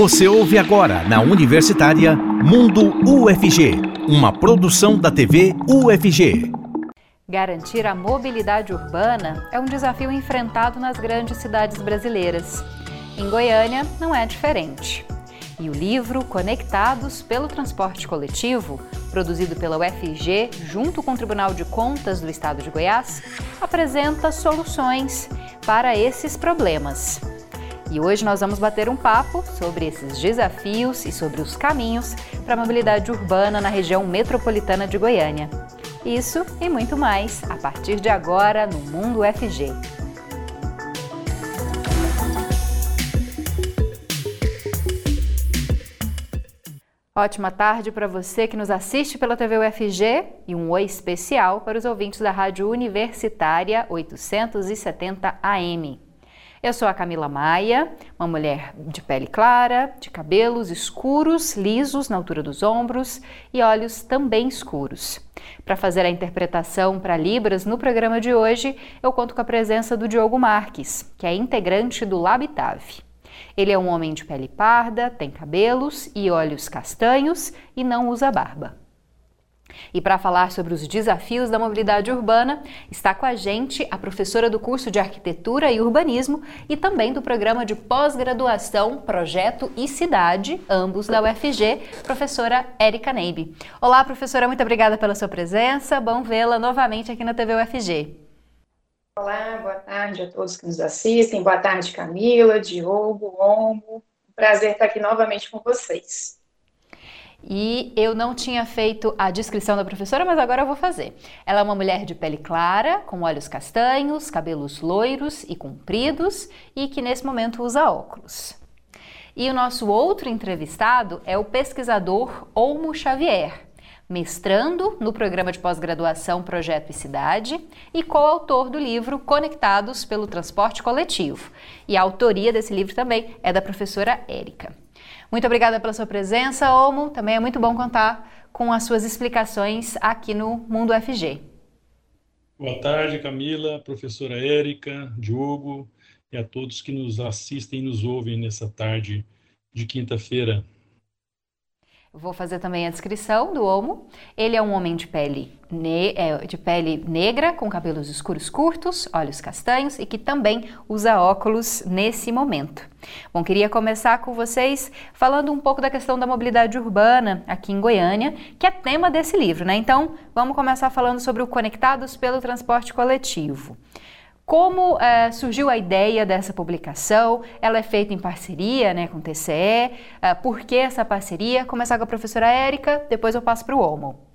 Você ouve agora na Universitária Mundo UFG, uma produção da TV UFG. Garantir a mobilidade urbana é um desafio enfrentado nas grandes cidades brasileiras. Em Goiânia, não é diferente. E o livro Conectados pelo Transporte Coletivo, produzido pela UFG junto com o Tribunal de Contas do Estado de Goiás, apresenta soluções para esses problemas. E hoje nós vamos bater um papo sobre esses desafios e sobre os caminhos para a mobilidade urbana na região metropolitana de Goiânia. Isso e muito mais a partir de agora no Mundo FG. Ótima tarde para você que nos assiste pela TV UFG e um oi especial para os ouvintes da Rádio Universitária 870 AM. Eu sou a Camila Maia, uma mulher de pele clara, de cabelos escuros, lisos na altura dos ombros e olhos também escuros. Para fazer a interpretação para Libras no programa de hoje, eu conto com a presença do Diogo Marques, que é integrante do Labitave. Ele é um homem de pele parda, tem cabelos e olhos castanhos e não usa barba. E para falar sobre os desafios da mobilidade urbana, está com a gente a professora do curso de Arquitetura e Urbanismo e também do programa de pós-graduação Projeto e Cidade, ambos da UFG, professora Érica Neibe. Olá, professora, muito obrigada pela sua presença. Bom vê-la novamente aqui na TV UFG. Olá, boa tarde a todos que nos assistem. Boa tarde, Camila, Diogo, Ombo. Prazer estar aqui novamente com vocês. E eu não tinha feito a descrição da professora, mas agora eu vou fazer. Ela é uma mulher de pele clara, com olhos castanhos, cabelos loiros e compridos e que nesse momento usa óculos. E o nosso outro entrevistado é o pesquisador Olmo Xavier, mestrando no programa de pós-graduação Projeto e Cidade e coautor do livro Conectados pelo Transporte Coletivo. E a autoria desse livro também é da professora Érica. Muito obrigada pela sua presença, Olmo. Também é muito bom contar com as suas explicações aqui no Mundo FG. Boa tarde, Camila, professora Érica, Diogo e a todos que nos assistem e nos ouvem nessa tarde de quinta-feira. Vou fazer também a descrição do Olmo. Ele é um homem de pele, é, de pele negra, com cabelos escuros curtos, olhos castanhos e que também usa óculos nesse momento. Bom, queria começar com vocês falando um pouco da questão da mobilidade urbana aqui em Goiânia, que é tema desse livro, né? Então, vamos começar falando sobre o Conectados pelo Transporte Coletivo. Como é, surgiu a ideia dessa publicação? Ela é feita em parceria né, com o TCE. É, por que essa parceria? Começar com a professora Érica, depois eu passo para o Olmo.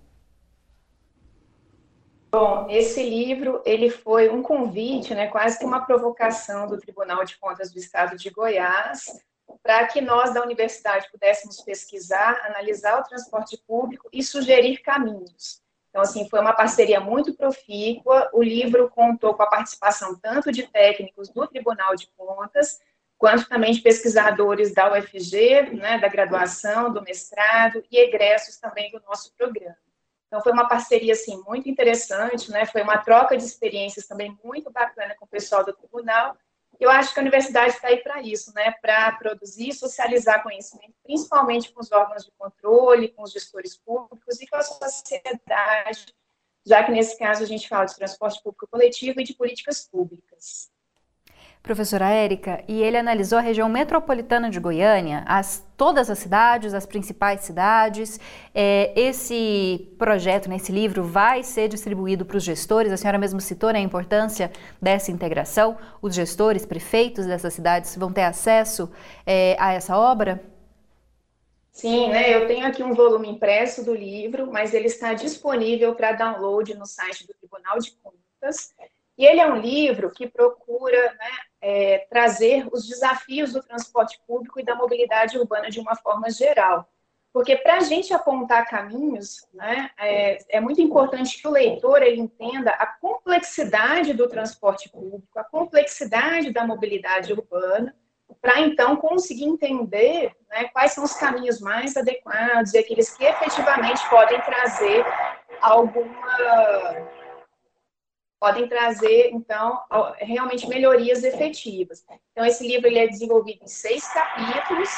Bom, esse livro ele foi um convite, né, quase que uma provocação do Tribunal de Contas do Estado de Goiás, para que nós da universidade pudéssemos pesquisar, analisar o transporte público e sugerir caminhos. Então, assim, foi uma parceria muito profícua. O livro contou com a participação tanto de técnicos do Tribunal de Contas, quanto também de pesquisadores da UFG, né, da graduação, do mestrado e egressos também do nosso programa. Então, foi uma parceria, assim, muito interessante, né, foi uma troca de experiências também muito bacana com o pessoal do tribunal, eu acho que a universidade está aí para isso, né? Para produzir e socializar conhecimento, principalmente com os órgãos de controle, com os gestores públicos e com a sociedade, já que nesse caso a gente fala de transporte público coletivo e de políticas públicas professora Érica, e ele analisou a região metropolitana de Goiânia, as, todas as cidades, as principais cidades. É, esse projeto, nesse livro, vai ser distribuído para os gestores. A senhora mesmo citou né, a importância dessa integração. Os gestores, prefeitos dessas cidades vão ter acesso é, a essa obra? Sim, né? Eu tenho aqui um volume impresso do livro, mas ele está disponível para download no site do Tribunal de Contas. E ele é um livro que procura né, é, trazer os desafios do transporte público e da mobilidade urbana de uma forma geral. Porque para a gente apontar caminhos, né, é, é, muito importante que o leitor ele entenda a complexidade do transporte público, a complexidade da mobilidade urbana, para então conseguir entender né, quais são os caminhos mais adequados e aqueles que efetivamente podem trazer alguma podem trazer, então, realmente melhorias efetivas. Então, esse livro ele é desenvolvido em seis capítulos,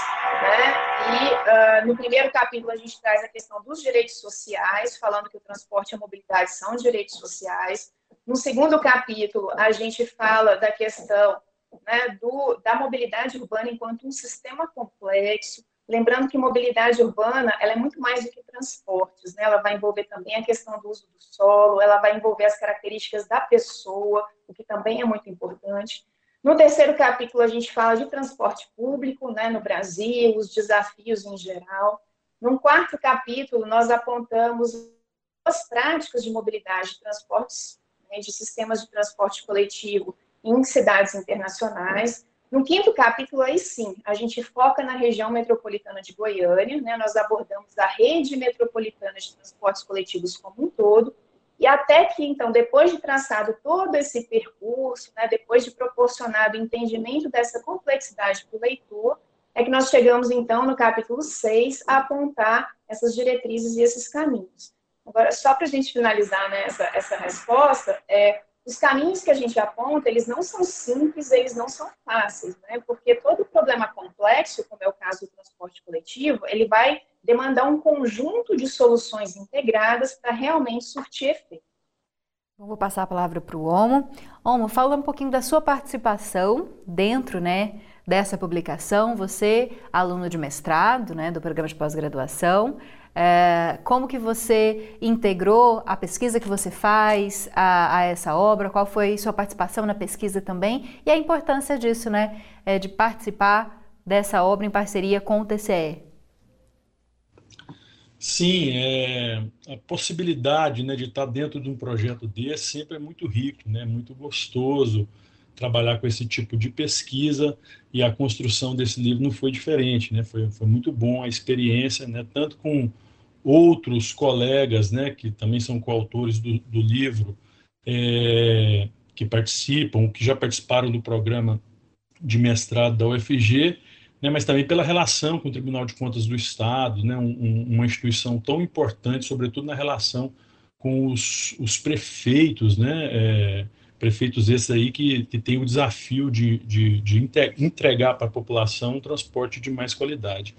né? E uh, no primeiro capítulo a gente traz a questão dos direitos sociais, falando que o transporte e a mobilidade são direitos sociais. No segundo capítulo, a gente fala da questão né, do, da mobilidade urbana enquanto um sistema complexo, Lembrando que mobilidade urbana ela é muito mais do que transportes, né? ela vai envolver também a questão do uso do solo, ela vai envolver as características da pessoa, o que também é muito importante. No terceiro capítulo, a gente fala de transporte público né, no Brasil, os desafios em geral. No quarto capítulo, nós apontamos as práticas de mobilidade de transportes, né, de sistemas de transporte coletivo em cidades internacionais. No quinto capítulo, aí sim, a gente foca na região metropolitana de Goiânia, né? nós abordamos a rede metropolitana de transportes coletivos como um todo, e até que, então, depois de traçado todo esse percurso, né, depois de proporcionado o entendimento dessa complexidade para o leitor, é que nós chegamos, então, no capítulo 6, a apontar essas diretrizes e esses caminhos. Agora, só para a gente finalizar né, essa, essa resposta, é, os caminhos que a gente aponta, eles não são simples, eles não são fáceis, né? Porque todo problema complexo, como é o caso do transporte coletivo, ele vai demandar um conjunto de soluções integradas para realmente surtir efeito. Vou passar a palavra para o Omo. Omo, fala um pouquinho da sua participação dentro, né, dessa publicação. Você, aluno de mestrado, né, do programa de pós-graduação, é, como que você integrou a pesquisa que você faz a, a, essa obra? Qual foi sua participação na pesquisa também? E a importância disso, né? É, de participar dessa obra em parceria com o TCE. Sim, é, a possibilidade né, de estar dentro de um projeto desse sempre é muito rico, né, muito gostoso trabalhar com esse tipo de pesquisa e a construção desse livro não foi diferente, né, foi, foi muito bom a experiência, né, tanto com outros colegas, né, que também são coautores do, do livro, é, que participam, que já participaram do programa de mestrado da UFG, né, mas também pela relação com o Tribunal de Contas do Estado, né, um, uma instituição tão importante, sobretudo na relação com os, os prefeitos, né, é, prefeitos esses aí que, que têm o desafio de, de, de entregar para a população um transporte de mais qualidade.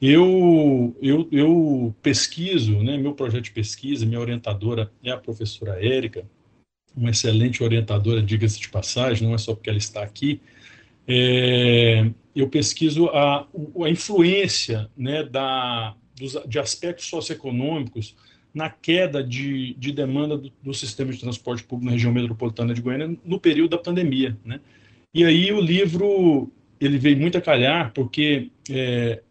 Eu, eu, eu pesquiso, né, meu projeto de pesquisa, minha orientadora é a professora Érica, uma excelente orientadora, diga-se de passagem, não é só porque ela está aqui. É, eu pesquiso a, a influência né, da, dos, de aspectos socioeconômicos na queda de, de demanda do, do, sistema de transporte público na região metropolitana de Goiânia no período da pandemia. Né? E aí o livro ele veio muito a calhar porque é,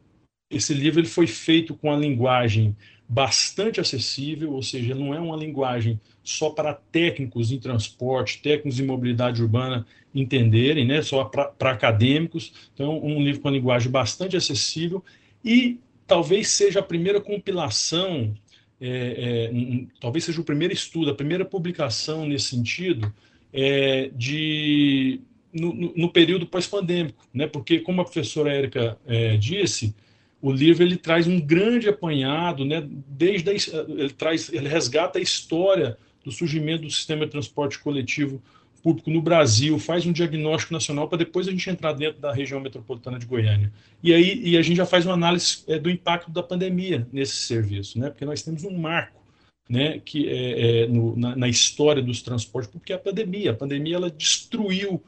esse livro ele foi feito com a linguagem bastante acessível, ou seja, não é uma linguagem só para técnicos em transporte, técnicos em mobilidade urbana entenderem, né, só para acadêmicos. Então, um livro com a linguagem bastante acessível e talvez seja a primeira compilação, é, é, um, talvez seja o primeiro estudo, a primeira publicação nesse sentido é, de no, no, no período pós-pandêmico, né? Porque como a professora Érica é, disse, o livro ele traz um grande apanhado, né? Desde a, ele traz, ele resgata a história do surgimento do sistema de transporte coletivo público no Brasil, faz um diagnóstico nacional para depois a gente entrar dentro da região metropolitana de Goiânia. E aí e a gente já faz uma análise é, do impacto da pandemia nesse serviço, né? Porque nós temos um marco, né? Que é, é no, na, na, história dos transportes, porque a pandemia, a pandemia ela destruiu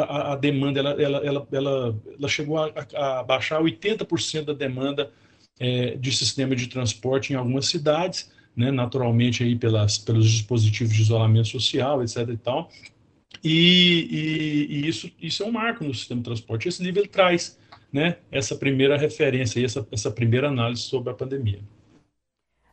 a, a demanda ela, ela, ela, ela, ela chegou a, a baixar 80% da demanda é, de sistema de transporte em algumas cidades, né, naturalmente aí pelas, pelos dispositivos de isolamento social, etc. e tal. E, e, e, isso, isso é um marco no sistema de transporte. Esse livro ele traz né, essa primeira referência, e essa, essa primeira análise sobre a pandemia.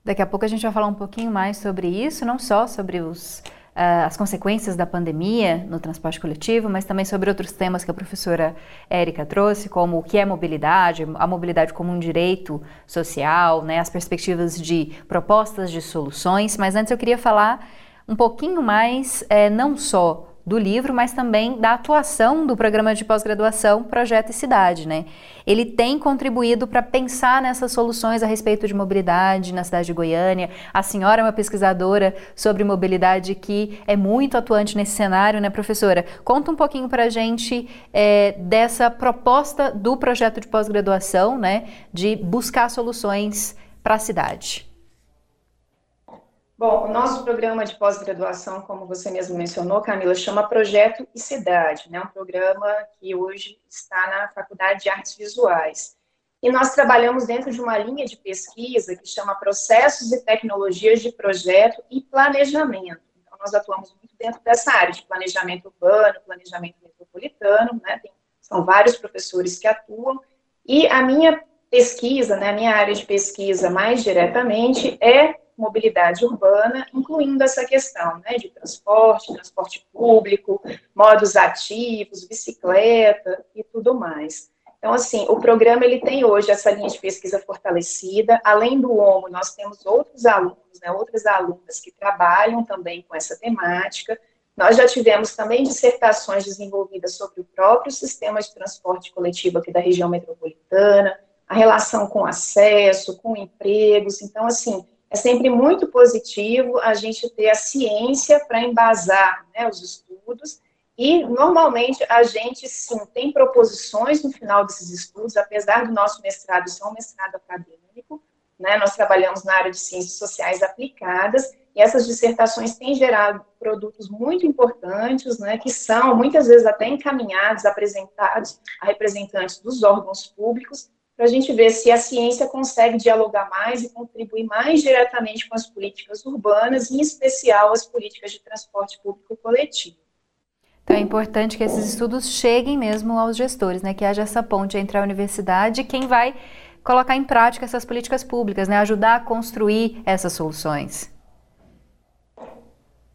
Daqui a pouco a gente vai falar um pouquinho mais sobre isso, não só sobre os as consequências da pandemia no transporte coletivo, mas também sobre outros temas que a professora Érica trouxe, como o que é mobilidade, a mobilidade como um direito social, né, as perspectivas de propostas de soluções. Mas antes eu queria falar um pouquinho mais, é, não só do livro, mas também da atuação do programa de pós-graduação Projeto e Cidade, né? Ele tem contribuído para pensar nessas soluções a respeito de mobilidade na cidade de Goiânia. A senhora é uma pesquisadora sobre mobilidade que é muito atuante nesse cenário, né, professora? Conta um pouquinho para a gente é, dessa proposta do projeto de pós-graduação, né, de buscar soluções para a cidade. Bom, o nosso programa de pós-graduação, como você mesmo mencionou, Camila, chama Projeto e Cidade, né? Um programa que hoje está na Faculdade de Artes Visuais. E nós trabalhamos dentro de uma linha de pesquisa que chama Processos e Tecnologias de Projeto e Planejamento. Então, nós atuamos muito dentro dessa área de planejamento urbano, planejamento metropolitano, né? Tem, são vários professores que atuam. E a minha pesquisa, né, a minha área de pesquisa mais diretamente é mobilidade urbana, incluindo essa questão né, de transporte, transporte público, modos ativos, bicicleta e tudo mais. Então, assim, o programa ele tem hoje essa linha de pesquisa fortalecida. Além do OMO, nós temos outros alunos, né, outras alunas que trabalham também com essa temática. Nós já tivemos também dissertações desenvolvidas sobre o próprio sistema de transporte coletivo aqui da região metropolitana, a relação com acesso, com empregos. Então, assim, é sempre muito positivo a gente ter a ciência para embasar né, os estudos, e normalmente a gente sim tem proposições no final desses estudos, apesar do nosso mestrado ser um mestrado acadêmico, né, nós trabalhamos na área de ciências sociais aplicadas, e essas dissertações têm gerado produtos muito importantes, né, que são muitas vezes até encaminhados, apresentados a representantes dos órgãos públicos, para a gente ver se a ciência consegue dialogar mais e contribuir mais diretamente com as políticas urbanas, em especial as políticas de transporte público coletivo. Então é importante que esses estudos cheguem mesmo aos gestores, né? Que haja essa ponte entre a universidade e quem vai colocar em prática essas políticas públicas, né? Ajudar a construir essas soluções.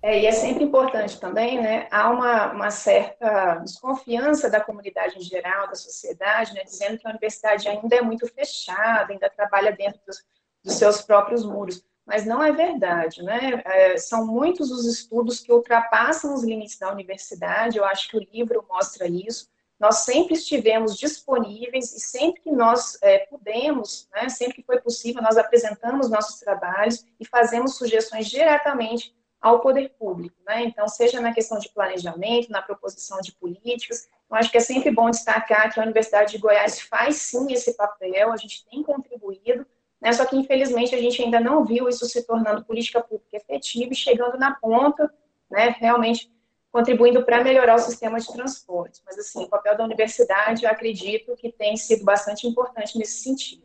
É, e é sempre importante também, né, há uma, uma, certa desconfiança da comunidade em geral, da sociedade, né, dizendo que a universidade ainda é muito fechada, ainda trabalha dentro dos, dos seus próprios muros. Mas não é verdade, né? É, são muitos os estudos que ultrapassam os limites da universidade, eu acho que o livro mostra isso. Nós sempre estivemos disponíveis e sempre que nós é, pudemos, né, sempre que foi possível, nós apresentamos nossos trabalhos e fazemos sugestões diretamente ao poder público, né? Então, seja na questão de planejamento, na proposição de políticas, eu acho que é sempre bom destacar que a Universidade de Goiás faz sim esse papel, a gente tem contribuído, né? Só que infelizmente a gente ainda não viu isso se tornando política pública efetiva e chegando na ponta, né? Realmente contribuindo para melhorar o sistema de transporte. Mas assim, o papel da universidade, eu acredito que tem sido bastante importante nesse sentido.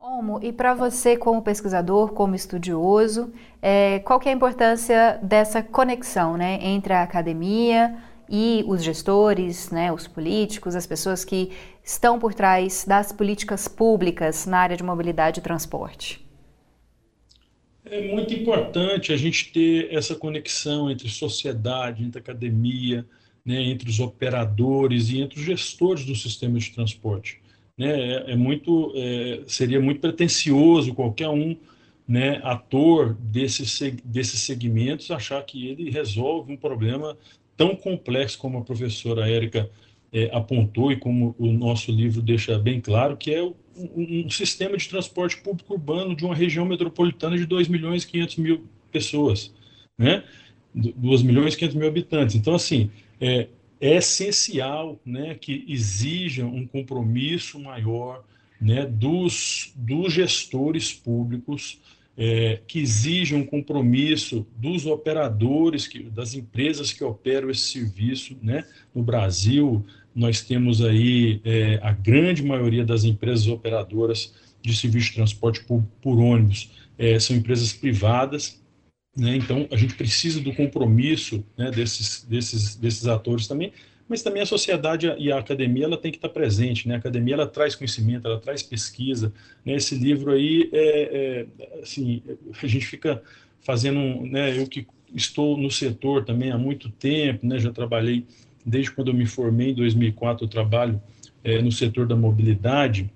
Omo, e para você como pesquisador, como estudioso, é, qual que é a importância dessa conexão né, entre a academia e os gestores, né, os políticos, as pessoas que estão por trás das políticas públicas na área de mobilidade e transporte? É muito importante a gente ter essa conexão entre sociedade, entre academia, né, entre os operadores e entre os gestores do sistema de transporte né, é, é muito, é, seria muito pretensioso qualquer um né, ator desses, desses segmentos achar que ele resolve um problema tão complexo como a professora Érica é, apontou e como o nosso livro deixa bem claro, que é um, um, sistema de transporte público urbano de uma região metropolitana de 2 milhões e 500 mil pessoas, né? 2 milhões e 500 mil habitantes. Então, assim, é, é essencial né, que exija um compromisso maior né, dos, dos gestores públicos, é, que exija um compromisso dos operadores, que, das empresas que operam esse serviço. Né? No Brasil, nós temos aí é, a grande maioria das empresas operadoras de serviço de transporte por, por ônibus é, são empresas privadas, né? Então, a gente precisa do compromisso né, desses, desses, desses atores também, mas também a sociedade e a academia ela tem que estar presente. Né? A academia ela traz conhecimento, ela traz pesquisa. Né? Esse livro aí, é, é, assim, a gente fica fazendo, né, eu que estou no setor também há muito tempo, né, já trabalhei desde quando eu me formei em 2004, eu trabalho é, no setor da mobilidade.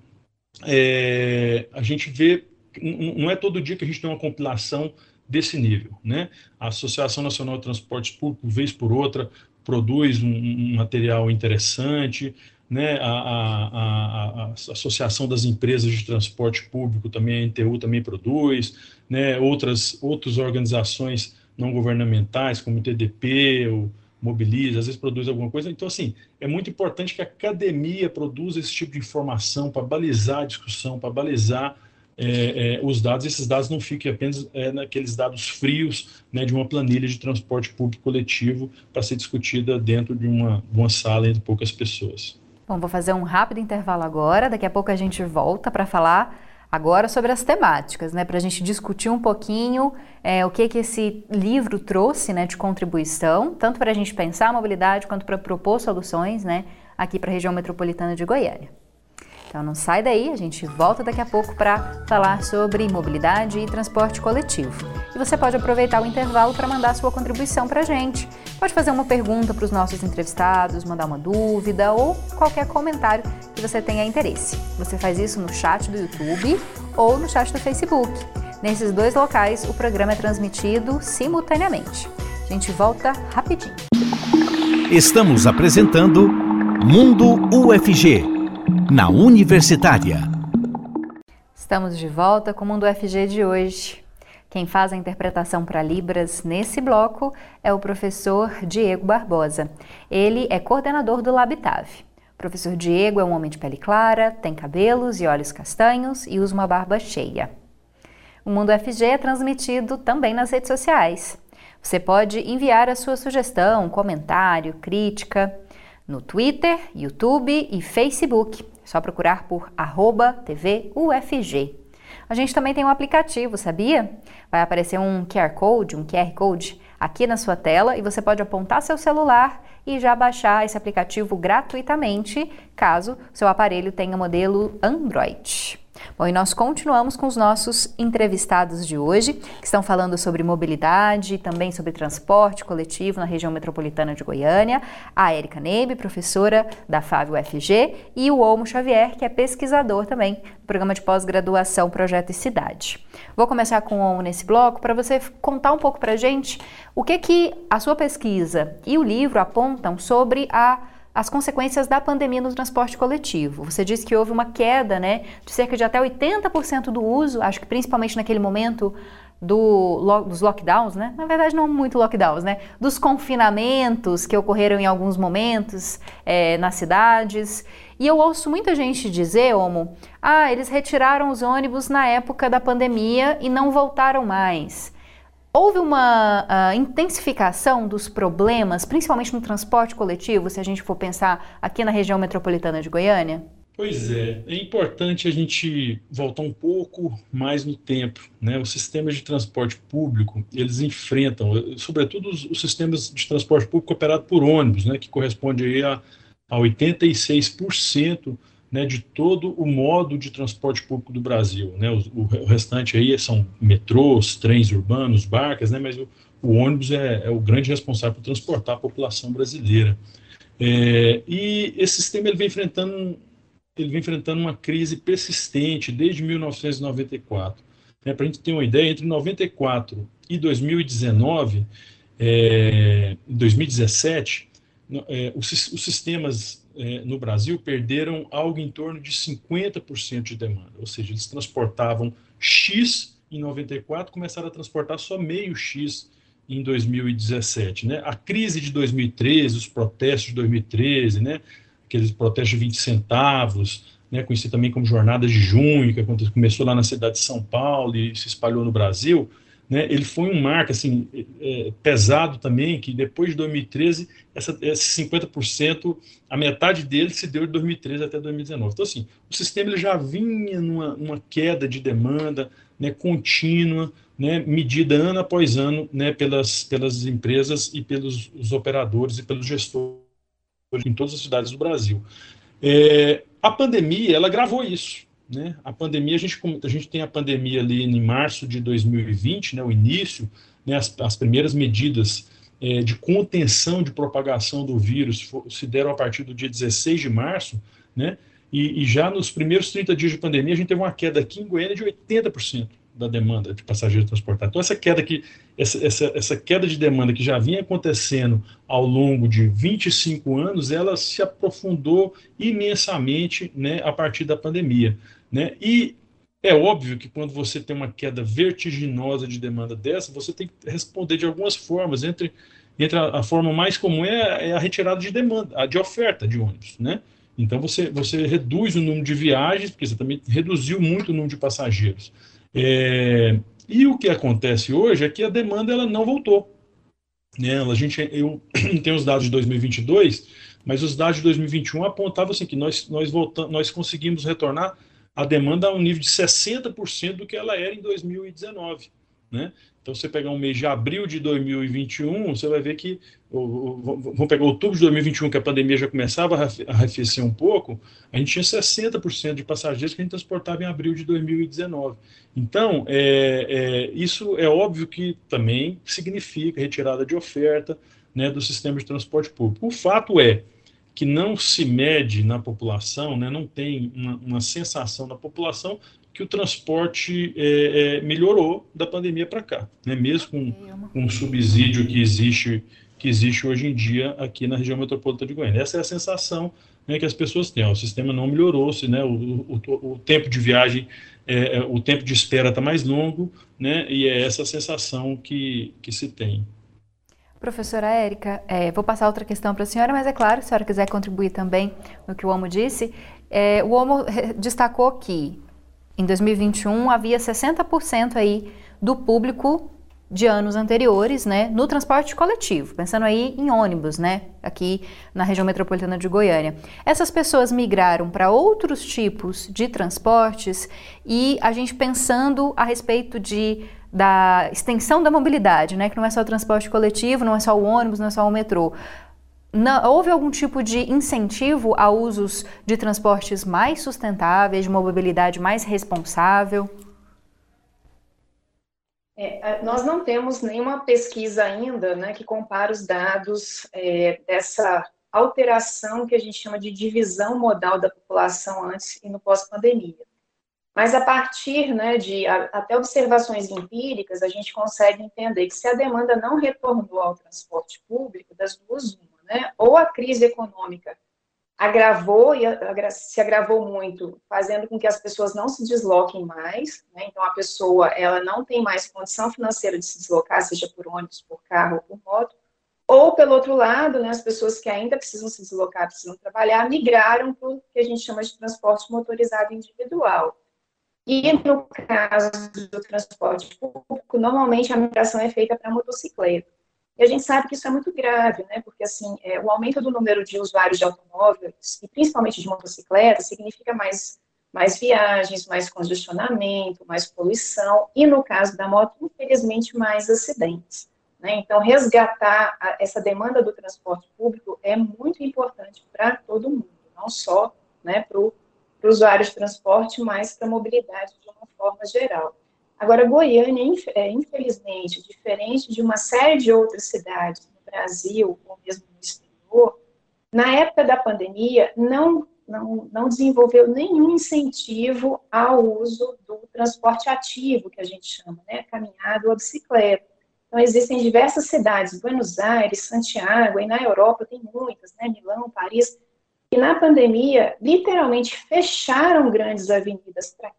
É, a gente vê, não é todo dia que a gente tem uma compilação desse nível. Né? A Associação Nacional de Transportes Públicos, vez por outra, produz um, um material interessante, né, a, a, a, a, Associação das Empresas de Transporte Público também, a NTU também produz, né, outras, outras organizações não governamentais, como o TDP, o Mobiliza, às vezes produz alguma coisa. Então, assim, é muito importante que a academia produza esse tipo de informação para balizar a discussão, para balizar é, é, os dados, esses dados não fiquem apenas é, naqueles dados frios né, de uma planilha de transporte público coletivo para ser discutida dentro de uma, uma sala entre poucas pessoas. Bom, vou fazer um rápido intervalo agora, daqui a pouco a gente volta para falar agora sobre as temáticas, né, para a gente discutir um pouquinho é, o que, que esse livro trouxe né, de contribuição, tanto para a gente pensar a mobilidade quanto para propor soluções né, aqui para a região metropolitana de Goiânia. Então não sai daí, a gente volta daqui a pouco para falar sobre mobilidade e transporte coletivo. E você pode aproveitar o intervalo para mandar sua contribuição para a gente. Pode fazer uma pergunta para os nossos entrevistados, mandar uma dúvida ou qualquer comentário que você tenha interesse. Você faz isso no chat do YouTube ou no chat do Facebook. Nesses dois locais, o programa é transmitido simultaneamente. A gente volta rapidinho. Estamos apresentando Mundo UFG na Universitária. Estamos de volta com o Mundo FG de hoje. Quem faz a interpretação para Libras nesse bloco é o professor Diego Barbosa. Ele é coordenador do Labitave. O professor Diego é um homem de pele clara, tem cabelos e olhos castanhos e usa uma barba cheia. O Mundo FG é transmitido também nas redes sociais. Você pode enviar a sua sugestão, comentário, crítica no Twitter, YouTube e Facebook. É só procurar por arroba TVUFG. A gente também tem um aplicativo, sabia? Vai aparecer um QR Code, um QR Code aqui na sua tela e você pode apontar seu celular e já baixar esse aplicativo gratuitamente, caso seu aparelho tenha modelo Android. Bom, e nós continuamos com os nossos entrevistados de hoje, que estão falando sobre mobilidade, também sobre transporte coletivo na região metropolitana de Goiânia, a Érica Nebe, professora da FAV UFG, e o Olmo Xavier, que é pesquisador também do programa de pós-graduação Projeto e Cidade. Vou começar com o Olmo nesse bloco para você contar um pouco para a gente o que que a sua pesquisa e o livro apontam sobre a as consequências da pandemia no transporte coletivo. Você disse que houve uma queda, né, de cerca de até 80% do uso, acho que principalmente naquele momento do, dos lockdowns, né? Na verdade, não muito lockdowns, né? Dos confinamentos que ocorreram em alguns momentos é, nas cidades. E eu ouço muita gente dizer, Omo, ah, eles retiraram os ônibus na época da pandemia e não voltaram mais. Houve uma uh, intensificação dos problemas, principalmente no transporte coletivo, se a gente for pensar aqui na região metropolitana de Goiânia? Pois é, é importante a gente voltar um pouco mais no tempo. Né? Os sistemas de transporte público, eles enfrentam, sobretudo os, os sistemas de transporte público operado por ônibus, né? que corresponde aí a, a 86% né, de todo o modo de transporte público do Brasil. Né? O, o restante aí são metrôs, trens urbanos, barcas, né, mas o, o ônibus é, é, o grande responsável por transportar a população brasileira. É, e esse sistema ele vem enfrentando ele vem enfrentando uma crise persistente desde 1994. Né, Para a gente ter uma ideia, entre 94 e 2019, é, 2017, é, os, os sistemas é, no Brasil perderam algo em torno de 50% de demanda, ou seja, eles transportavam X em 94, começaram a transportar só meio X em 2017. Né? A crise de 2013, os protestos de 2013, né? aqueles protestos de 20 centavos, né? conhecido também como Jornada de Junho, que começou lá na cidade de São Paulo e se espalhou no Brasil, né, ele foi um marco assim, é, pesado também, que depois de 2013, essa, esse 50%, a metade dele se deu de 2013 até 2019. Então, assim, o sistema ele já vinha numa, numa queda de demanda né, contínua, né, medida ano após ano né, pelas, pelas empresas e pelos operadores e pelos gestores em todas as cidades do Brasil. É, a pandemia, ela gravou isso. Né? A pandemia, a gente, a gente tem a pandemia ali em março de 2020, né, o início, né, as, as primeiras medidas é, de contenção de propagação do vírus se deram a partir do dia 16 de março, né, e, e, já nos primeiros 30 dias de pandemia a gente teve uma queda aqui em Goiânia de 80%. da demanda de passageiros transportados. Então, essa queda, que, essa, essa, essa queda de demanda que já vinha acontecendo ao longo de 25 anos, ela se aprofundou imensamente né, a partir da pandemia. Né? E é óbvio que quando você tem uma queda vertiginosa de demanda dessa, você tem que responder de algumas formas. Entre, entre a, a forma mais comum é, é, a retirada de demanda, a de oferta de ônibus. Né? Então você, você reduz o número de viagens, porque você também reduziu muito o número de passageiros. É, e o que acontece hoje é que a demanda ela não voltou. Né? A gente, eu tenho os dados de 2022, mas os dados de 2021 apontavam assim, que nós, nós, voltamos, nós conseguimos retornar a demanda a um nível de 60% do que ela era em 2019. Né? Então, você pegar um mês de abril de 2021, você vai ver que, vamos pegar outubro de 2021, que a pandemia já começava a arrefecer um pouco, a gente tinha 60% de passageiros que a gente transportava em abril de 2019. Então, é, é, isso é óbvio que também significa retirada de oferta né, do sistema de transporte público. O fato é que não se mede na população, né, não tem uma, uma sensação na população que o transporte é, é, melhorou da pandemia para cá, né? mesmo com, com o subsídio que existe, que existe hoje em dia aqui na região metropolitana de Goiânia. Essa é a sensação né, que as pessoas têm. Ó, o sistema não melhorou, se, né, o, o, o tempo de viagem, é, é o tempo de espera está mais longo, né, e é essa sensação que, que se tem. Professora Érica, é, vou passar outra questão para a senhora, mas é claro, se a senhora quiser contribuir também no que o Omo disse, é, o Omo destacou que em 2021 havia 60% aí do público de anos anteriores, né, no transporte coletivo, pensando aí em ônibus, né, aqui na região metropolitana de Goiânia. Essas pessoas migraram para outros tipos de transportes e a gente pensando a respeito de da extensão da mobilidade, né, que não é só o transporte coletivo, não é só o ônibus, não é só o metrô. Não, houve algum tipo de incentivo a usos de transportes mais sustentáveis, de mobilidade mais responsável? É, nós não temos nenhuma pesquisa ainda né, que compare os dados é, dessa alteração que a gente chama de divisão modal da população antes e no pós-pandemia. Mas a partir né, de até observações empíricas, a gente consegue entender que se a demanda não retornou ao transporte público, das duas, uma, né? Ou a crise econômica agravou e se agravou muito, fazendo com que as pessoas não se desloquem mais, né? Então a pessoa ela não tem mais condição financeira de se deslocar, seja por ônibus, por carro ou por moto, ou pelo outro lado, né, as pessoas que ainda precisam se deslocar, precisam trabalhar, migraram para o que a gente chama de transporte motorizado individual. E no caso do transporte público, normalmente a migração é feita para motocicleta. E a gente sabe que isso é muito grave, né? Porque assim, é, o aumento do número de usuários de automóveis, e principalmente de motocicleta, significa mais, mais viagens, mais congestionamento, mais poluição, e no caso da moto, infelizmente, mais acidentes. Né? Então, resgatar a, essa demanda do transporte público é muito importante para todo mundo, não só né, para o usuário de transporte, mas para a mobilidade de uma forma geral. Agora, Goiânia, é, infelizmente, diferente de uma série de outras cidades no Brasil, ou mesmo no exterior, na época da pandemia, não, não, não desenvolveu nenhum incentivo ao uso do transporte ativo, que a gente chama, né, caminhada ou bicicleta. Então, existem diversas cidades, Buenos Aires, Santiago, e na Europa tem muitas, né, Milão, Paris, e na pandemia, literalmente fecharam grandes avenidas para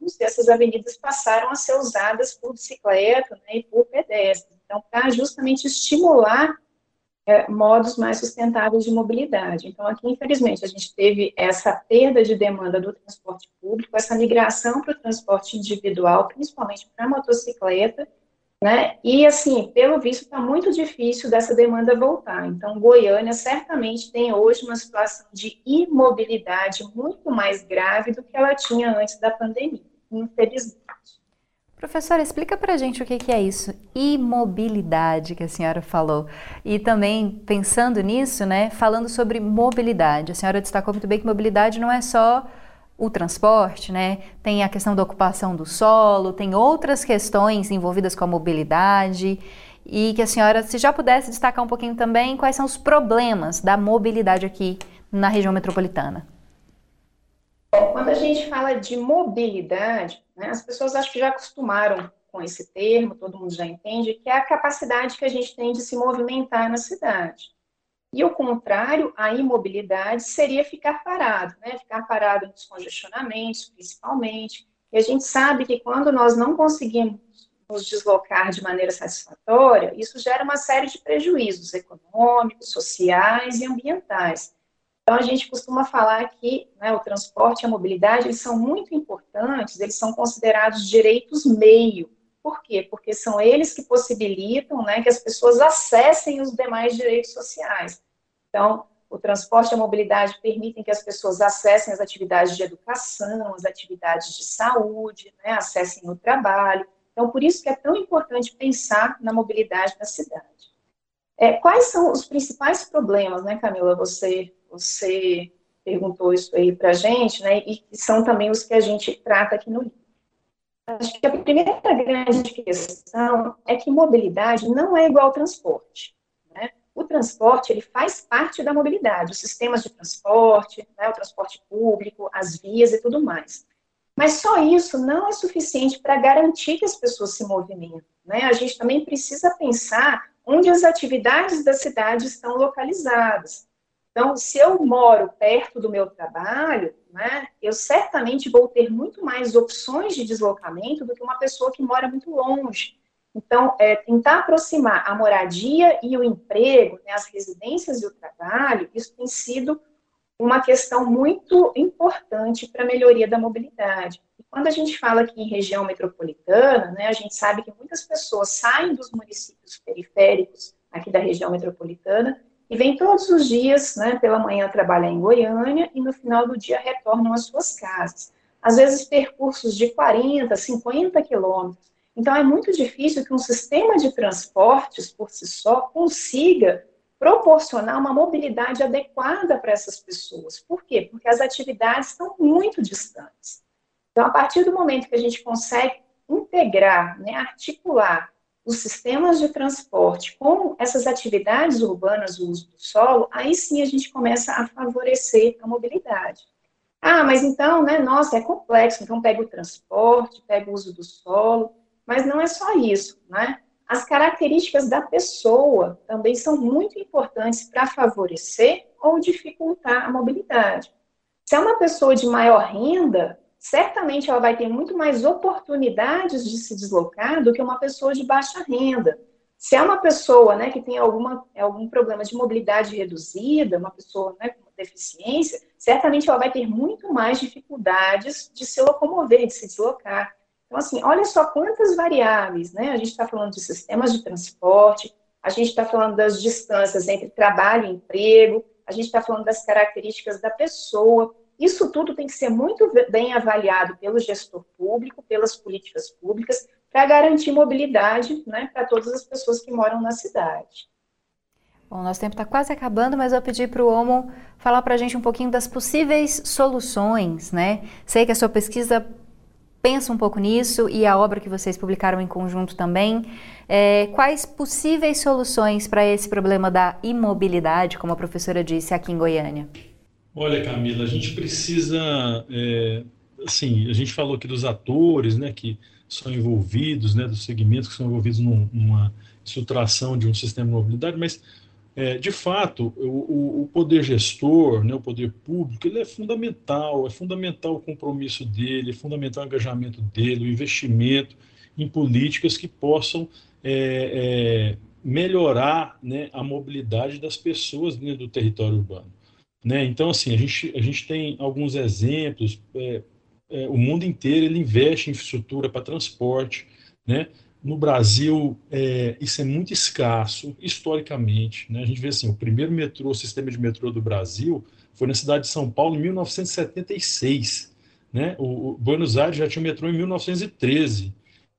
e essas avenidas passaram a ser usadas por bicicleta né, e por pedestres. Então, para justamente estimular é, modos mais sustentáveis de mobilidade. Então, aqui, infelizmente, a gente teve essa perda de demanda do transporte público, essa migração para o transporte individual, principalmente para a motocicleta, né? E assim, pelo visto, está muito difícil dessa demanda voltar. Então, Goiânia certamente tem hoje uma situação de imobilidade muito mais grave do que ela tinha antes da pandemia, infelizmente. Professora, explica para gente o que, que é isso, imobilidade que a senhora falou. E também, pensando nisso, né, falando sobre mobilidade. A senhora destacou muito bem que mobilidade não é só o transporte, né? Tem a questão da ocupação do solo, tem outras questões envolvidas com a mobilidade e que a senhora, se já pudesse destacar um pouquinho também, quais são os problemas da mobilidade aqui na região metropolitana. quando a gente fala de mobilidade, né, as pessoas acho que já acostumaram com esse termo, todo mundo já entende, que é a capacidade que a gente tem de se movimentar na cidade. E o contrário, a imobilidade seria ficar parado, né? Ficar parado nos congestionamentos, principalmente. E a gente sabe que quando nós não conseguimos nos deslocar de maneira satisfatória, isso gera uma série de prejuízos econômicos, sociais e ambientais. Então, a gente costuma falar que né, o transporte e a mobilidade eles são muito importantes, eles são considerados direitos meio. Por quê? Porque são eles que possibilitam né, que as pessoas acessem os demais direitos sociais. Então, o transporte e a mobilidade permitem que as pessoas acessem as atividades de educação, as atividades de saúde, né, acessem o trabalho. Então, por isso que é tão importante pensar na mobilidade da cidade. É, quais são os principais problemas, né, Camila? Você, você perguntou isso aí para a gente, né, e são também os que a gente trata aqui no livro. Acho que a primeira grande questão é que mobilidade não é igual ao transporte o transporte ele faz parte da mobilidade, os sistemas de transporte, né, o transporte público, as vias e tudo mais. Mas só isso não é suficiente para garantir que as pessoas se movimentem. Né? A gente também precisa pensar onde as atividades da cidade estão localizadas. Então, se eu moro perto do meu trabalho, né, eu certamente vou ter muito mais opções de deslocamento do que uma pessoa que mora muito longe. Então, é, tentar aproximar a moradia e o emprego, né, as residências e o trabalho, isso tem sido uma questão muito importante para a melhoria da mobilidade. E quando a gente fala aqui em região metropolitana, né, a gente sabe que muitas pessoas saem dos municípios periféricos aqui da região metropolitana e vêm todos os dias, né, pela manhã trabalhar em Goiânia e no final do dia retornam às suas casas. Às vezes percursos de 40, 50 quilômetros. Então, é muito difícil que um sistema de transportes, por si só, consiga proporcionar uma mobilidade adequada para essas pessoas. Por quê? Porque as atividades estão muito distantes. Então, a partir do momento que a gente consegue integrar, né, articular os sistemas de transporte com essas atividades urbanas, o uso do solo, aí sim a gente começa a favorecer a mobilidade. Ah, mas então, né, nossa, é complexo, então pega o transporte, pega o uso do solo, mas não é só isso, né? As características da pessoa também são muito importantes para favorecer ou dificultar a mobilidade. Se é uma pessoa de maior renda, certamente ela vai ter muito mais oportunidades de se deslocar do que uma pessoa de baixa renda. Se é uma pessoa né, que tem alguma, algum problema de mobilidade reduzida, uma pessoa né, com deficiência, certamente ela vai ter muito mais dificuldades de se locomover, de se deslocar. Então, assim, olha só quantas variáveis, né? A gente está falando de sistemas de transporte, a gente está falando das distâncias entre trabalho e emprego, a gente está falando das características da pessoa. Isso tudo tem que ser muito bem avaliado pelo gestor público, pelas políticas públicas, para garantir mobilidade né, para todas as pessoas que moram na cidade. Bom, nosso tempo está quase acabando, mas eu pedi para o Omo falar para a gente um pouquinho das possíveis soluções, né? Sei que a sua pesquisa pensa um pouco nisso e a obra que vocês publicaram em conjunto também. É, quais possíveis soluções para esse problema da imobilidade, como a professora disse aqui em Goiânia? Olha, Camila, a gente precisa, é, assim, a gente falou aqui dos atores, né, que são envolvidos, né, dos segmentos que são envolvidos num, numa estruturação de um sistema de mobilidade, mas é, de fato, o, o, poder gestor, né, o poder público, ele é fundamental, é fundamental o compromisso dele, é fundamental o engajamento dele, o investimento em políticas que possam é, é, melhorar né, a mobilidade das pessoas dentro do território urbano. Né? Então, assim, a gente, a gente tem alguns exemplos, é, é, o mundo inteiro ele investe em infraestrutura para transporte, né? No Brasil, é, isso é muito escasso, historicamente. Né? A gente vê assim, o primeiro metrô, sistema de metrô do Brasil foi na cidade de São Paulo em 1976. Né? O, o Buenos Aires já tinha metrô em 1913.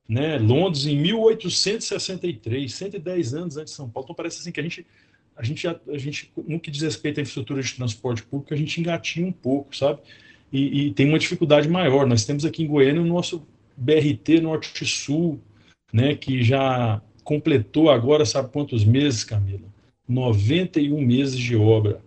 Né? Londres em 1863, 110 anos antes de São Paulo. Então parece assim que a gente, a gente, a gente no que diz respeito à infraestrutura de transporte público, a gente engatinha um pouco, sabe? E, e tem uma dificuldade maior. Nós temos aqui em Goiânia o nosso BRT Norte-Sul, né, que já completou agora, sabe quantos meses, Camila? 91 meses de obra.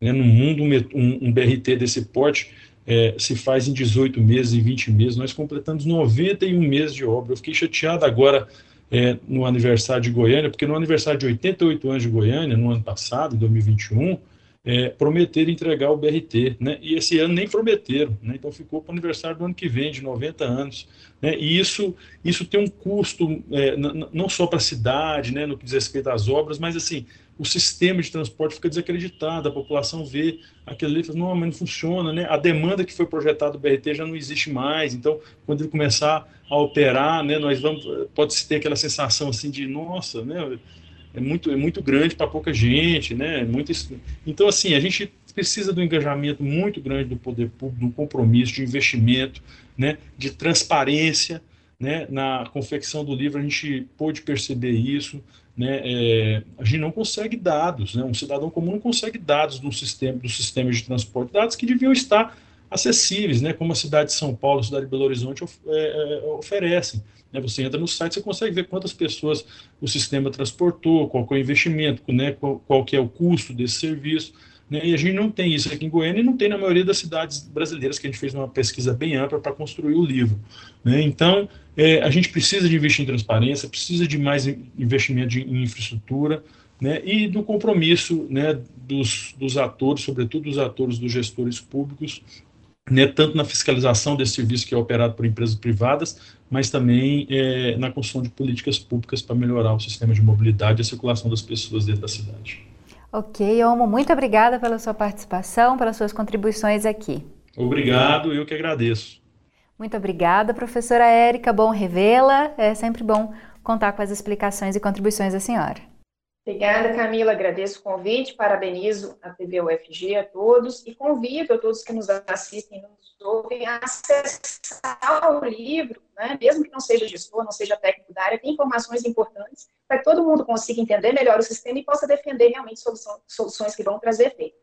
Né, no mundo, um, um BRT desse porte, é, se faz em 18 meses, em 20 meses. Nós completamos 91 meses de obra. Eu fiquei chateado agora é, no aniversário de Goiânia, porque no aniversário de 88 anos de Goiânia, no ano passado, em 2021, é, prometeram entregar o BRT, né? E esse ano nem prometeram, né? Então ficou para o aniversário do ano que vem, de 90 anos, né? E isso, isso tem um custo é, não só para a cidade, né? No que diz respeito às obras, mas assim o sistema de transporte fica desacreditado, a população vê aquele ali e fala, não, mas não funciona, né? A demanda que foi projetada do BRT já não existe mais, então quando ele começar a operar, né? Nós vamos, pode-se ter aquela sensação assim de, nossa, né? é muito, é muito grande para pouca gente, né? Muito, então, assim, a gente precisa do engajamento muito grande do poder público, do compromisso, de investimento, né? De transparência, né? Na confecção do livro a gente pôde perceber isso, né? É, a gente não consegue dados, né? Um cidadão comum não consegue dados do sistema, do sistema de transporte, dados que deviam estar acessíveis, né? Como a cidade de São Paulo, a cidade de Belo Horizonte of, é, é oferecem. Né? Você entra no site, você consegue ver quantas pessoas o sistema transportou, qual é o investimento, né? qual, qual que é o custo desse serviço. Né? E a gente não tem isso aqui em Goiânia e não tem na maioria das cidades brasileiras, que a gente fez uma pesquisa bem ampla para construir o livro. Né? Então, é, a gente precisa de investir em transparência, precisa de mais investimento em infraestrutura, né, e do compromisso né, dos, dos atores, sobretudo dos atores dos gestores públicos, né, tanto na fiscalização desse serviço que é operado por empresas privadas, mas também é, na construção de políticas públicas para melhorar o sistema de mobilidade e a circulação das pessoas dentro da cidade. Ok, Omo, muito obrigada pela sua participação, pelas suas contribuições aqui. Obrigado, eu que agradeço. Muito obrigada, professora Érica. Bom revê-la. É sempre bom contar com as explicações e contribuições da senhora. Obrigada, Camila. Agradeço o convite, parabenizo a TV UFG a todos e convido a todos que nos assistem e nos ouvem a acessar o livro, né? mesmo que não seja gestor, não seja técnico da área, tem informações importantes para que todo mundo consiga entender melhor o sistema e possa defender realmente soluções que vão trazer efeito.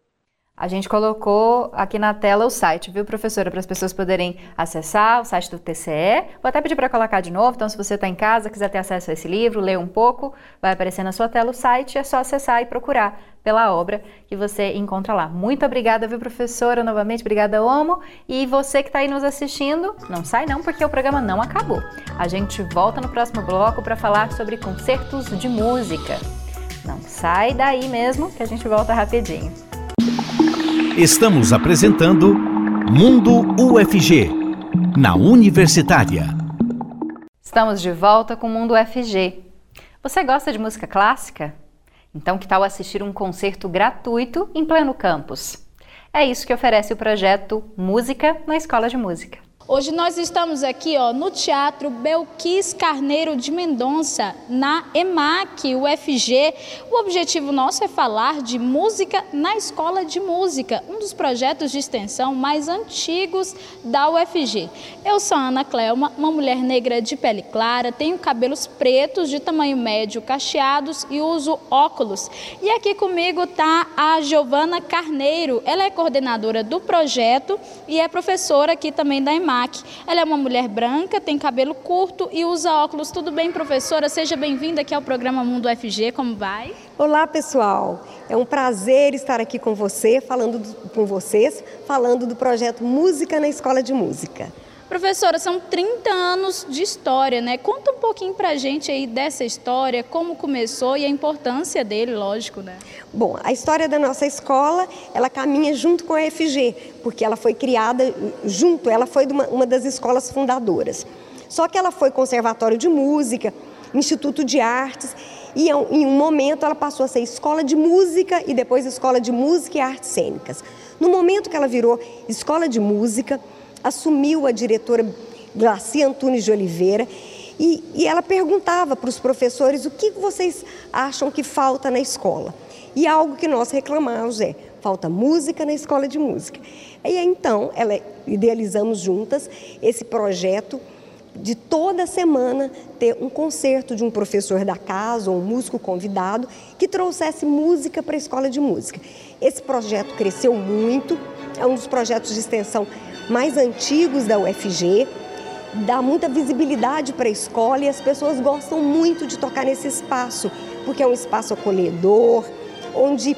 A gente colocou aqui na tela o site, viu, professora, para as pessoas poderem acessar o site do TCE. Vou até pedir para colocar de novo, então se você está em casa, quiser ter acesso a esse livro, ler um pouco, vai aparecer na sua tela o site, é só acessar e procurar pela obra que você encontra lá. Muito obrigada, viu, professora, novamente, obrigada, Omo. E você que está aí nos assistindo, não sai não, porque o programa não acabou. A gente volta no próximo bloco para falar sobre concertos de música. Não sai daí mesmo, que a gente volta rapidinho. Estamos apresentando Mundo UFG, na Universitária. Estamos de volta com Mundo UFG. Você gosta de música clássica? Então, que tal assistir um concerto gratuito em pleno campus? É isso que oferece o projeto Música na Escola de Música. Hoje nós estamos aqui ó, no Teatro Belquis Carneiro de Mendonça, na EMAC, UFG. O objetivo nosso é falar de música na escola de música, um dos projetos de extensão mais antigos da UFG. Eu sou Ana Clelma, uma mulher negra de pele clara, tenho cabelos pretos de tamanho médio cacheados e uso óculos. E aqui comigo está a Giovana Carneiro, ela é coordenadora do projeto e é professora aqui também da EMAC. Ela é uma mulher branca, tem cabelo curto e usa óculos. Tudo bem, professora? Seja bem-vinda aqui ao programa Mundo FG. Como vai? Olá, pessoal. É um prazer estar aqui com você, falando do, com vocês, falando do projeto Música na Escola de Música. Professora, são 30 anos de história, né? Conta um pouquinho pra gente aí dessa história, como começou e a importância dele, lógico, né? Bom, a história da nossa escola, ela caminha junto com a FG, porque ela foi criada junto, ela foi uma, uma das escolas fundadoras. Só que ela foi conservatório de música, instituto de artes, e em um momento ela passou a ser escola de música e depois escola de música e artes cênicas. No momento que ela virou escola de música, assumiu a diretora Glacia Antunes de Oliveira e, e ela perguntava para os professores o que vocês acham que falta na escola. E algo que nós reclamamos é, falta música na escola de música. E então, ela, idealizamos juntas esse projeto de toda semana ter um concerto de um professor da casa ou um músico convidado que trouxesse música para a escola de música. Esse projeto cresceu muito, é um dos projetos de extensão mais antigos da UFG, dá muita visibilidade para a escola e as pessoas gostam muito de tocar nesse espaço, porque é um espaço acolhedor, onde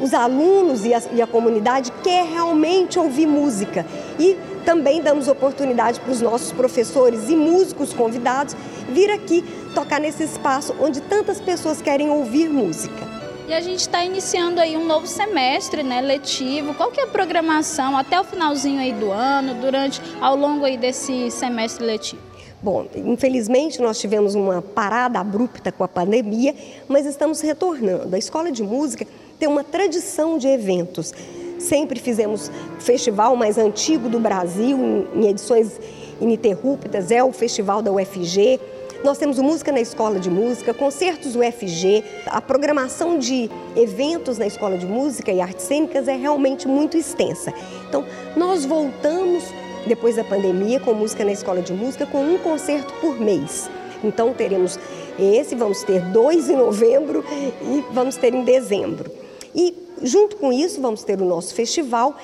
os alunos e a, e a comunidade quer realmente ouvir música e também damos oportunidade para os nossos professores e músicos convidados vir aqui tocar nesse espaço onde tantas pessoas querem ouvir música. E a gente está iniciando aí um novo semestre, né, letivo. Qual que é a programação até o finalzinho aí do ano, durante, ao longo aí desse semestre letivo? Bom, infelizmente nós tivemos uma parada abrupta com a pandemia, mas estamos retornando. A Escola de Música tem uma tradição de eventos. Sempre fizemos o festival mais antigo do Brasil, em edições ininterruptas, é o festival da UFG. Nós temos Música na Escola de Música, concertos UFG, a programação de eventos na Escola de Música e Artes Cênicas é realmente muito extensa. Então, nós voltamos depois da pandemia com Música na Escola de Música com um concerto por mês. Então, teremos esse, vamos ter dois em novembro e vamos ter em dezembro. E junto com isso, vamos ter o nosso festival,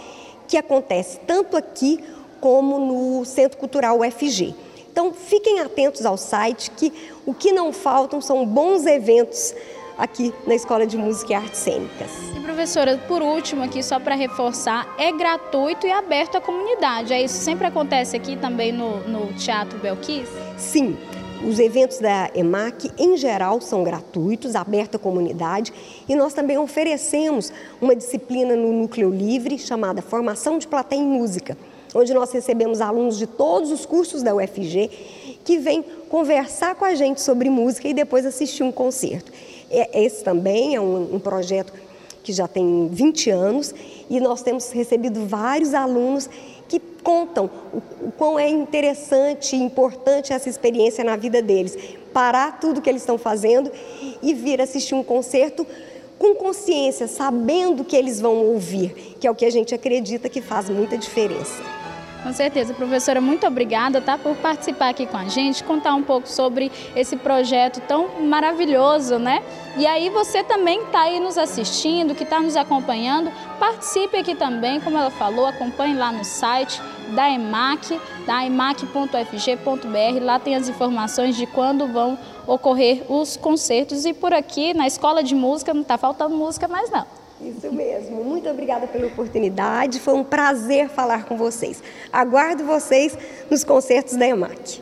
que acontece tanto aqui como no Centro Cultural UFG. Então, fiquem atentos ao site, que o que não faltam são bons eventos aqui na Escola de Música e Artes Cênicas. E professora, por último aqui, só para reforçar, é gratuito e aberto à comunidade. É isso sempre acontece aqui também no, no Teatro Belquis? Sim, os eventos da EMAC, em geral, são gratuitos, abertos à comunidade, e nós também oferecemos uma disciplina no Núcleo Livre chamada Formação de Plateia em Música, onde nós recebemos alunos de todos os cursos da UFG que vêm conversar com a gente sobre música e depois assistir um concerto. Esse também é um, um projeto que já tem 20 anos e nós temos recebido vários alunos que contam o, o quão é interessante e importante essa experiência na vida deles. Parar tudo que eles estão fazendo e vir assistir um concerto com consciência, sabendo que eles vão ouvir, que é o que a gente acredita que faz muita diferença. Com certeza, professora, muito obrigada tá, por participar aqui com a gente, contar um pouco sobre esse projeto tão maravilhoso, né? E aí você também está aí nos assistindo, que está nos acompanhando, participe aqui também, como ela falou, acompanhe lá no site da EMAC, da emac.fg.br, lá tem as informações de quando vão ocorrer os concertos e por aqui na Escola de Música não está faltando música mais não. Isso mesmo. Muito obrigada pela oportunidade. Foi um prazer falar com vocês. Aguardo vocês nos concertos da EMAC.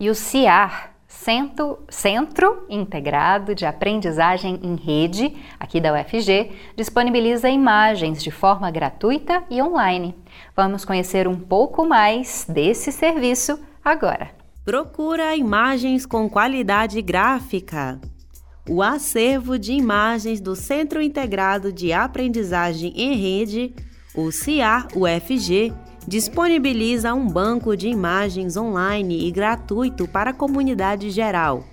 E o CIAR, Centro, Centro Integrado de Aprendizagem em Rede, aqui da UFG, disponibiliza imagens de forma gratuita e online. Vamos conhecer um pouco mais desse serviço agora. Procura imagens com qualidade gráfica o acervo de imagens do Centro Integrado de Aprendizagem em Rede, o CIAR-UFG, disponibiliza um banco de imagens online e gratuito para a comunidade geral.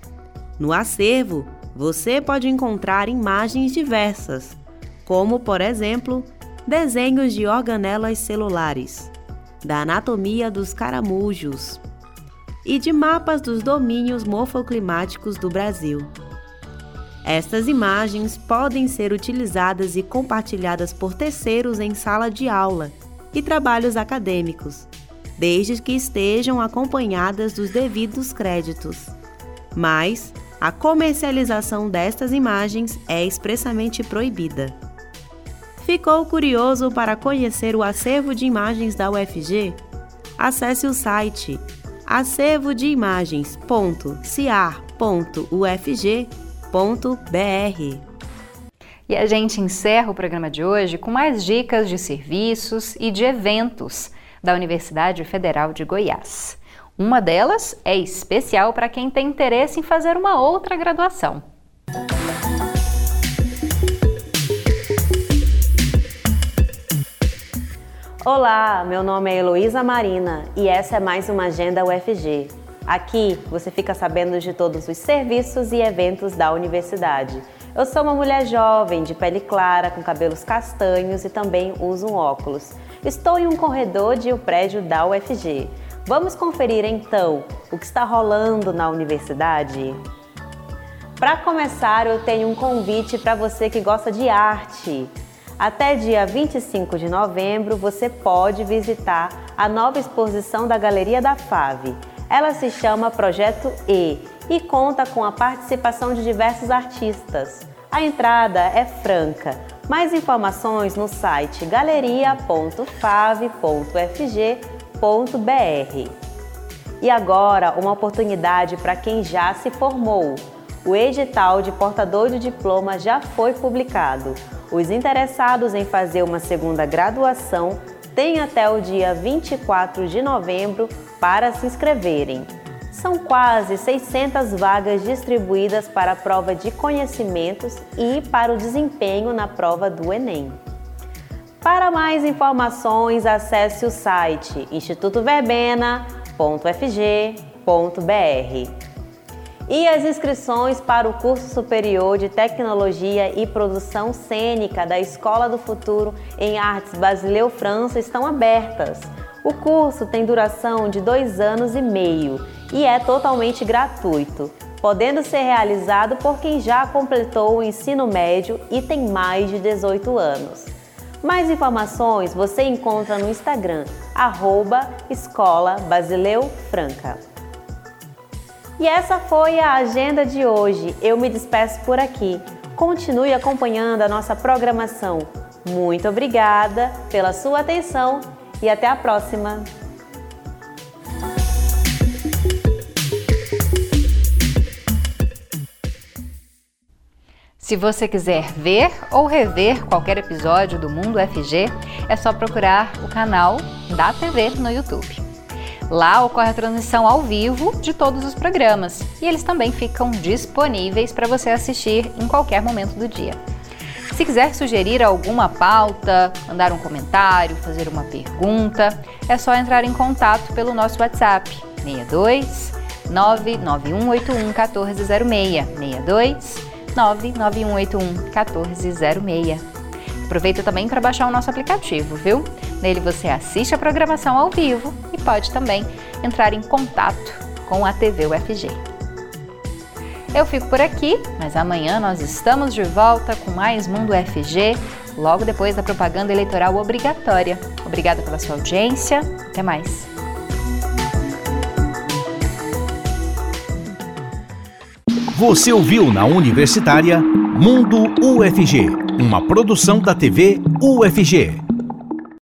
No acervo, você pode encontrar imagens diversas, como, por exemplo, desenhos de organelas celulares, da anatomia dos caramujos e de mapas dos domínios morfoclimáticos do Brasil. Estas imagens podem ser utilizadas e compartilhadas por terceiros em sala de aula e trabalhos acadêmicos, desde que estejam acompanhadas dos devidos créditos. Mas a comercialização destas imagens é expressamente proibida. Ficou curioso para conhecer o acervo de imagens da UFG? Acesse o site acervodeimagens.ciar.ufg.br e a gente encerra o programa de hoje com mais dicas de serviços e de eventos da Universidade Federal de Goiás. Uma delas é especial para quem tem interesse em fazer uma outra graduação. Olá, meu nome é Heloísa Marina e essa é mais uma Agenda UFG. Aqui você fica sabendo de todos os serviços e eventos da universidade. Eu sou uma mulher jovem, de pele clara, com cabelos castanhos e também uso um óculos. Estou em um corredor de um prédio da UFG. Vamos conferir então o que está rolando na universidade? Para começar, eu tenho um convite para você que gosta de arte. Até dia 25 de novembro, você pode visitar a nova exposição da Galeria da FAVE. Ela se chama Projeto E e conta com a participação de diversos artistas. A entrada é franca, Mais informações no site galeria.fave.fg.br. E agora, uma oportunidade para quem já se formou. O edital de portador de diploma já foi publicado. Os interessados em fazer uma segunda graduação têm até o dia 24 de novembro para se inscreverem. São quase 600 vagas distribuídas para a prova de conhecimentos e para o desempenho na prova do Enem. Para mais informações, acesse o site institutoverbena.fg.br. E as inscrições para o curso superior de Tecnologia e Produção Cênica da Escola do Futuro em Artes Basileu França estão abertas. O curso tem duração de dois anos e meio e é totalmente gratuito, podendo ser realizado por quem já completou o ensino médio e tem mais de 18 anos. Mais informações você encontra no Instagram, arroba Escola Basileu Franca. E essa foi a agenda de hoje. Eu me despeço por aqui. Continue acompanhando a nossa programação. Muito obrigada pela sua atenção e até a próxima! Se você quiser ver ou rever qualquer episódio do Mundo FG, é só procurar o canal da TV no YouTube. Lá ocorre a transmissão ao vivo de todos os programas e eles também ficam disponíveis para você assistir em qualquer momento do dia. Se quiser sugerir alguma pauta, mandar um comentário, fazer uma pergunta, é só entrar em contato pelo nosso WhatsApp 62 99181 1406 62 99181 1406. Aproveita também para baixar o nosso aplicativo, viu? Nele você assiste a programação ao vivo e pode também entrar em contato com a TV UFG. Eu fico por aqui, mas amanhã nós estamos de volta com mais Mundo UFG, logo depois da propaganda eleitoral obrigatória. Obrigada pela sua audiência. Até mais. Você ouviu na Universitária Mundo UFG, uma produção da TV UFG.